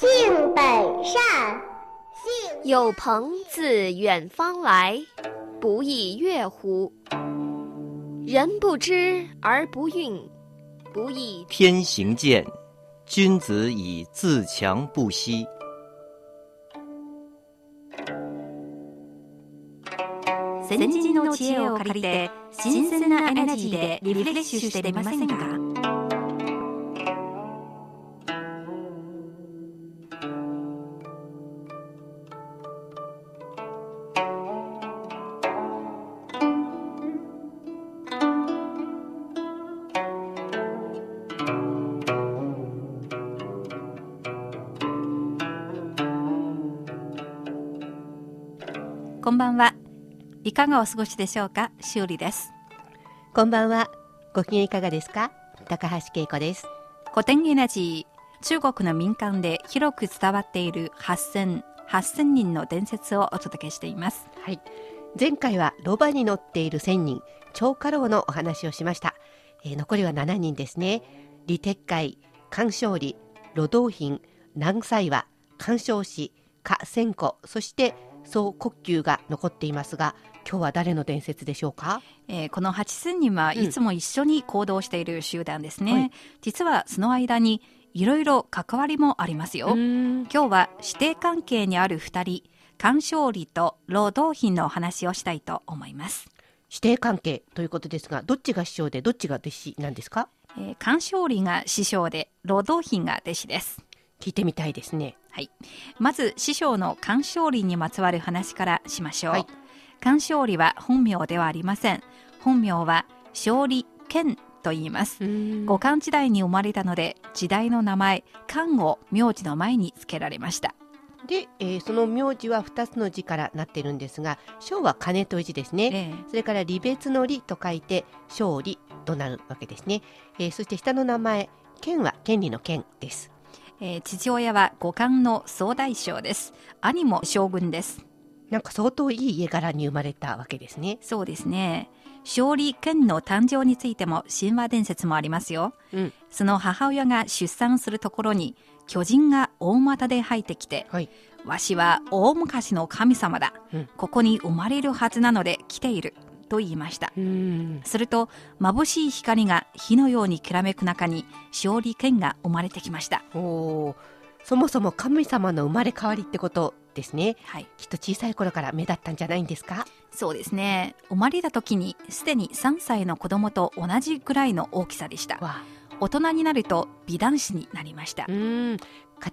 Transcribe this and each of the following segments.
性本善。有朋自远方来，不亦乐乎？人不知而不愠，不亦天行健，君子以自强不息。先人の知恵を借りて新鮮なエナジーでリフレッシュしてみませんか いかがお過ごしでしょうか？修理です。こんばんは。ご機嫌いかがですか？高橋恵子です。古典エナジー中国の民間で広く伝わっている8000 8000人の伝説をお届けしています。はい。前回はロバに乗っている1000人超過労のお話をしました、えー、残りは7人ですね。李鉄海菅勝利路道品南西和菅少子加千子そして総呼吸が残っていますが今日は誰の伝説でしょうか、えー、この八千人はいつも一緒に行動している集団ですね、うんはい、実はその間にいろいろ関わりもありますよ。今日は師弟関係にある二人鑑賞理と労働品のお話をしたいと思います。師弟関係ということですがどっちが師匠でどっちが弟子なんですか、えー、鑑賞理が師匠で労働品が弟子です。聞いてみたいですね。はい。まず師匠の鑑賞理にまつわる話からしましょう、はい菅勝利は本名ではありません。本名は勝利健と言います。五漢時代に生まれたので、時代の名前、漢を名字の前に付けられました。で、えー、その名字は2つの字からなってるんです。が章は金という字です。ね、えー、それから離別の利と書いて勝利となるわけです。ね、えー、そして下の名前剣は権利の剣です、えー、父親は五漢の総大将です。兄も将軍です。なんか相当いい家柄に生まれたわけですね。そうですね。勝利権の誕生についても神話伝説もありますよ。うん、その母親が出産するところに巨人が大股で入ってきて、はい、わしは大昔の神様だ、うん、ここに生まれるはずなので来ている。と言いました。すると、眩しい光が火のようにきらめく中に勝利権が生まれてきました。おそもそも神様の生まれ変わりってことですね、はい、きっと小さい頃から目立ったんじゃないんですか？そうですね。生まれた時にすでに3歳の子供と同じぐらいの大きさでした。大人になると美男子になりました。家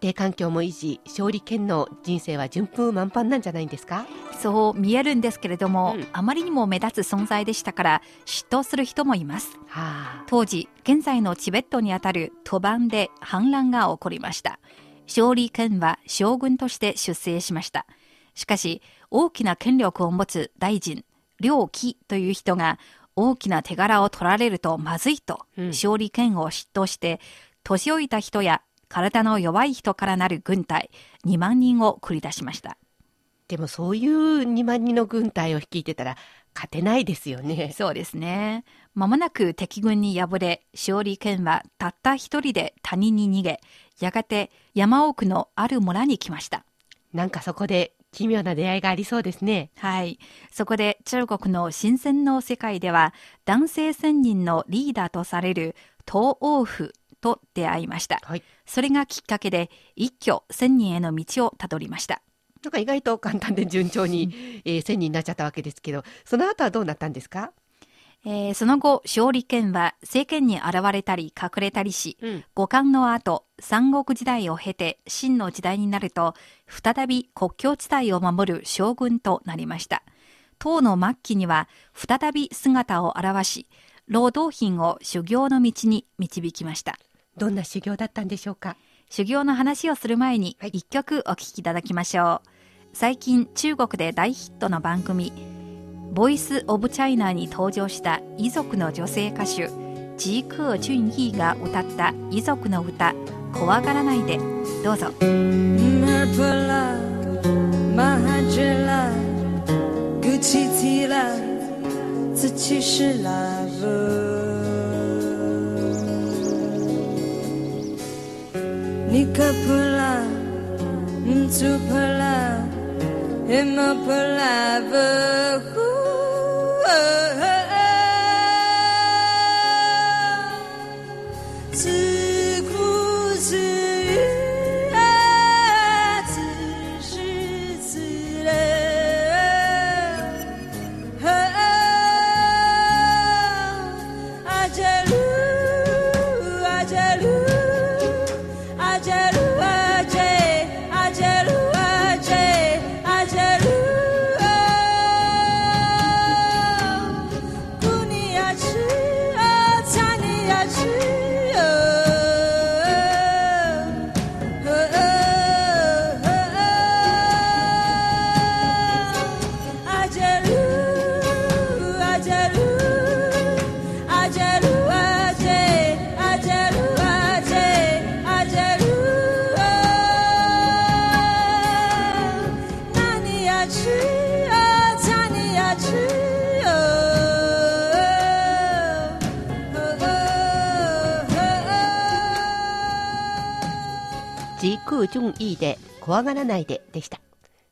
庭環境も維持勝利権の人生は順風満帆なんじゃないんですか？そう見えるんですけれども、うん、あまりにも目立つ存在でしたから嫉妬する人もいます、はあ、当時現在のチベットにあたる賭盤で反乱が起こりました勝利権は将軍として出世しました。しかし、大きな権力を持つ大臣、両貴という人が大きな手柄を取られるとまずいと、勝利権を嫉妬して、年老いた人や体の弱い人からなる軍隊2万人を繰り出しました。でもそういう2万人の軍隊を率いてたら勝てないですよね。そうですね。まもなく敵軍に敗れ、勝利権はたった一人で谷に逃げ、やがて山奥のある村に来ました。なんかそこで奇妙な出会いがありそうですね。はい。そこで中国の新鮮の世界では、男性仙人のリーダーとされる東王府と出会いました。はい、それがきっかけで一挙千人への道をたどりました。なんか意外と簡単で順調に、えー、千人になっちゃったわけですけど、その後はどうなったんですか？えー、その後、勝利権は政権に現れたり隠れたりし、うん、五冠の後、三国時代を経て秦の時代になると、再び国境地帯を守る将軍となりました。唐の末期には再び姿を現し、労働品を修行の道に導きました。どんな修行だったんでしょうか？修行の話をする前に一曲お聴きいただきましょう、はい、最近中国で大ヒットの番組ボイス・オブ・チャイナに登場した遺族の女性歌手ジー・クー・ジュンヒーが歌った遺族の歌「怖がらないで」どうぞ。自己是 love 你可不啦，嗯，就不啦，也么不啦不。空順いいで怖がらないででした。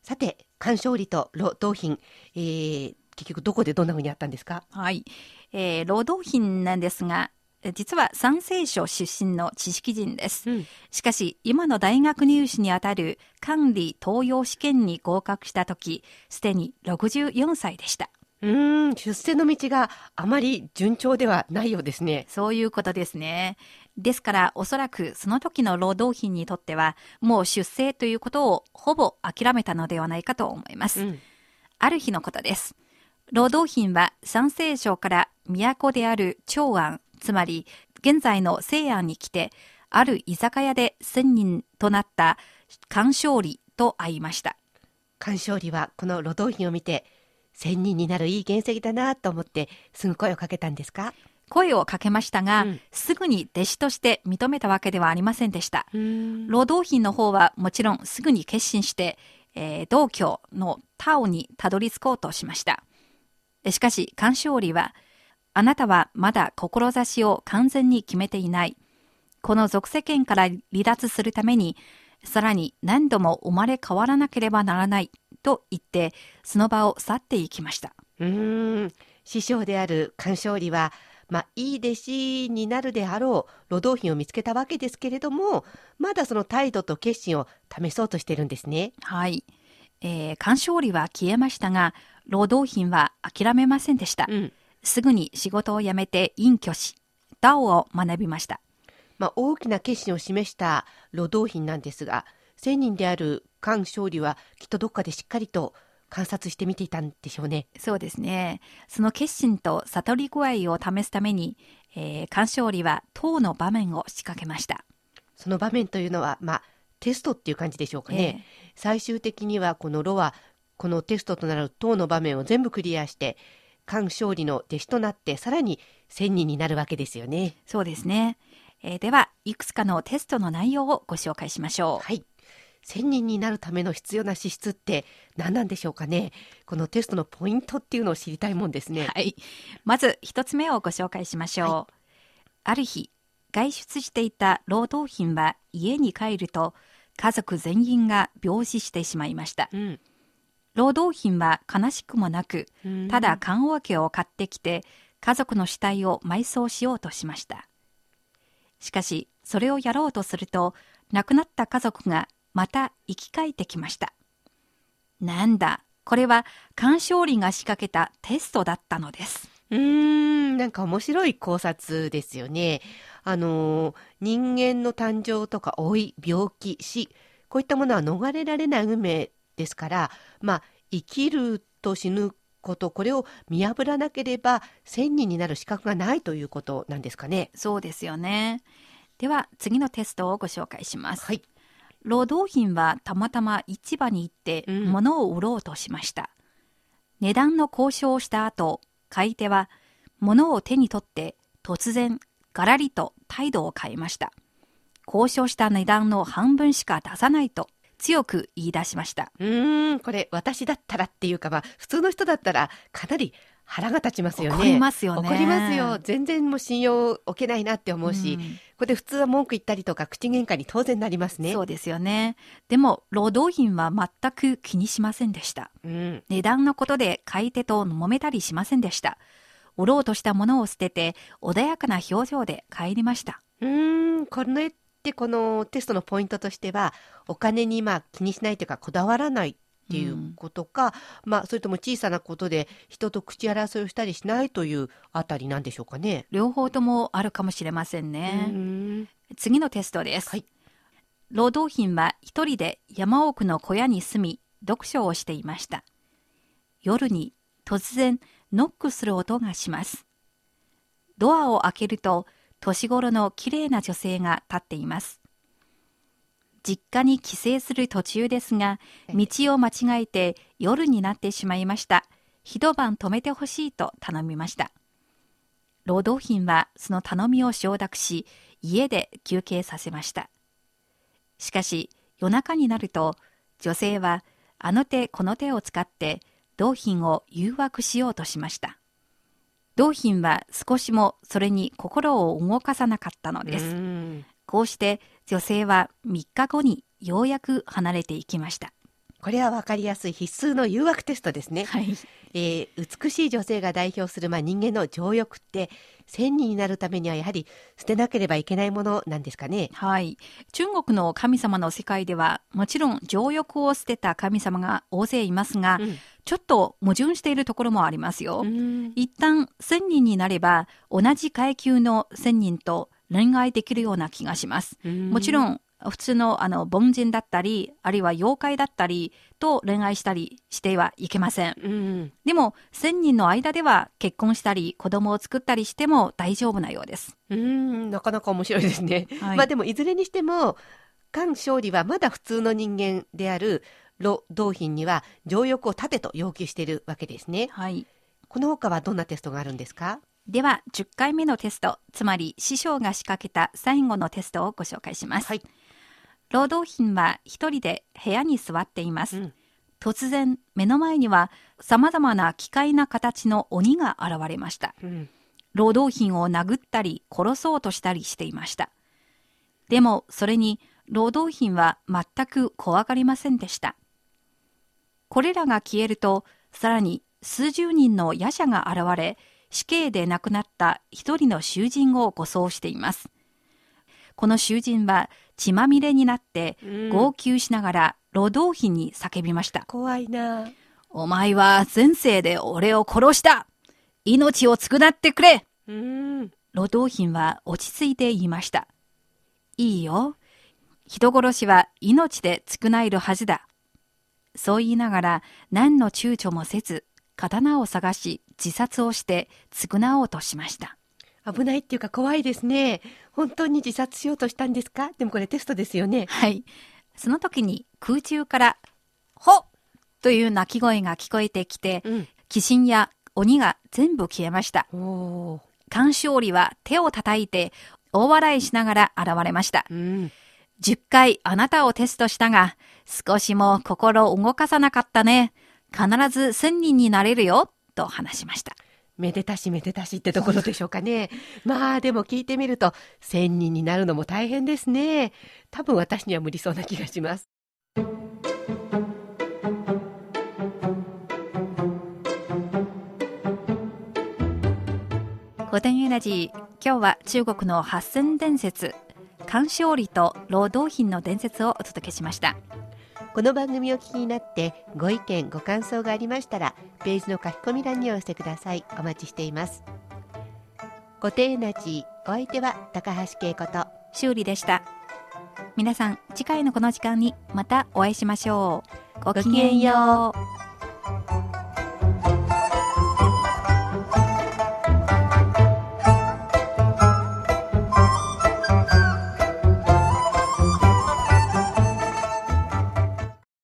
さて、鑑賞理と労働品、えー、結局どこでどんなふうにあったんですか？はい、えー、労働品なんですが、実は三聖省出身の知識人です、うん、しかし今の大学入試にあたる管理東洋試験に合格した時すでに64歳でした。うん出世の道があまり順調ではないようですね。そういうことですねですからおそらくその時の労働品にとってはもう出生ということをほぼ諦めたのではないかと思います。うん、ある日のことです。労働品は山西省から都である長安、つまり現在の西安に来て、ある居酒屋で千人となった鑑賞理と会いました。鑑賞理はこの労働品を見て、千人になるいい原石だなと思ってすぐ声をかけたんですか？声をかけましたが、うん、すぐに弟子として認めたわけではありませんでした。労働品の方はもちろんすぐに決心して、えー、道教のタオにたどり着こうとしました。しかし、鑑賞理は、あなたはまだ志を完全に決めていない。この属世間から離脱するために、さらに何度も生まれ変わらなければならないと言って、その場を去っていきました。うん、師匠である鑑賞理は、まあ、いい弟子になるであろう労働品を見つけたわけですけれどもまだその態度と決心を試そうとしてるんですね。はい、えー、鑑賞理は消えましたが労働品は諦めませんでした、うん、すぐに仕事を辞めて隠居しダオを学びました、まあ、大きな決心を示した労働品なんですが仙人である菅勝利はきっとどっかでしっかりと観察してみていたんでしょうね。そうですね。その決心と悟り具合を試すために、えー、鑑賞理は党の場面を仕掛けました。その場面というのは、まあ、テストっていう感じでしょうかね。えー、最終的にはこのロは、このテストとなる党の場面を全部クリアして、菅勝利の弟子となって、さらに1000人になるわけですよね。そうですね。えー、では、いくつかのテストの内容をご紹介しましょう。はい。1000人になるための必要な資質って何なんでしょうかねこのテストのポイントっていうのを知りたいもんですね。はい。まず一つ目をご紹介しましょう。はい、ある日、外出していた労働品は家に帰ると家族全員が病死してしまいました。うん、労働品は悲しくもなく、ただ棺桶を買ってきて家族の死体を埋葬しようとしました。しかし、それをやろうとすると、亡くなった家族がまた生き返ってきました。なんだ、これは鑑賞理が仕掛けたテストだったのです。うーん、なんか面白い考察ですよね。あの、人間の誕生とか老い、病気、死、こういったものは逃れられない運命ですから、まあ、生きると死ぬこと、これを見破らなければ、千人になる資格がないということなんですかね。そうですよね。では次のテストをご紹介します。はい、労働品はたまたま市場に行って物を売ろうとしました。うん、値段の交渉をした後、買い手は物を手に取って突然ガラリと態度を変えました。交渉した値段の半分しか出さないと強く言い出しました。うん、これ私だったらっていうか、まあ、普通の人だったらかなり腹が立ちますよね。怒りますよね。怒りますよ。全然もう信用を置けないなって思うし、うん、ここで普通は文句言ったりとか口喧嘩に当然なりますね。そうですよね。でも、労働品は全く気にしませんでした。うん、値段のことで買い手と揉めたりしませんでした。売ろうとしたものを捨てて、穏やかな表情で帰りました。うん、このでこのテストのポイントとしてはお金にまあ気にしないというかこだわらないっていうことか、うん、まあ、それとも小さなことで人と口争いをしたりしないというあたりなんでしょうかね。両方ともあるかもしれませんね。次のテストです。はい、労働品は一人で山奥の小屋に住み、読書をしていました。夜に突然ノックする音がします。ドアを開けると年頃の綺麗な女性が立っています。実家に帰省する途中ですが、道を間違えて夜になってしまいました。一晩止めてほしいと頼みました。労働品はその頼みを承諾し、家で休憩させました。しかし、夜中になると、女性はあの手この手を使って同品を誘惑しようとしました。同品は少しもそれに心を動かさなかったのです。こうして女性は3日後にようやく離れていきました。これは分かりやすい必須の誘惑テストですね。はい、えー、美しい女性が代表する、まあ、人間の情欲って千人になるためにはやはり捨てなければいけないものなんですかね。はい。中国の神様の世界ではもちろん情欲を捨てた神様が大勢いますが、うんちょっと矛盾しているところもありますよ。一旦1000人になれば同じ階級の1000人と恋愛できるような気がします。もちろん普通のあの凡人だったり、あるいは妖怪だったりと恋愛したりしてはいけません。でも、1000人の間では結婚したり、子供を作ったりしても大丈夫なようです。うん、なかなか面白いですね。はい、まあでも、いずれにしても、菅勝利はまだ普通の人間であるロ同品には条欲を立てと要求しているわけですね。はい。この他はどんなテストがあるんですか？では、10回目のテスト、つまり師匠が仕掛けた最後のテストをご紹介します。はい。労働品は一人で部屋に座っています。うん、突然、目の前には様々な奇怪な形の鬼が現れました。うん、労働品を殴ったり殺そうとしたりしていました。でも、それに労働品は全く怖がりませんでした。これらが消えると、さらに数十人の夜叉が現れ、死刑で亡くなった一人の囚人を護送しています。この囚人は血まみれになって号泣しながら労働費に叫びました。怖いな。お前は前世で俺を殺した命を償ってくれ労働品は落ち着いて言いました。いいよ。人殺しは命で償えるはずだ。そう言いながら何の躊躇もせず刀を探し自殺をして償おうとしました。危ないっていうか怖いですね。本当に自殺しようとしたんですか？でもこれテストですよね。はい。その時に空中から、ほという鳴き声が聞こえてきて、うん、鬼神や鬼が全部消えました。鑑賞理は手を叩いて大笑いしながら現れました。うん、10回あなたをテストしたが、少しも心を動かさなかったね。必ず1000人になれるよ。と話しました。めでたしめでたしってところでしょうかね。まあでも聞いてみると、1000人になるのも大変ですね。多分私には無理そうな気がします。古典エナジー、今日は中国の八千伝説、鑑賞理と労働品の伝説をお届けしました。この番組を聞きになってご意見ご感想がありましたらページの書き込み欄にお寄せください。お待ちしています。固定エナジーお相手は高橋恵子と修理でした。皆さん次回のこの時間にまたお会いしましょう。ごきげんよう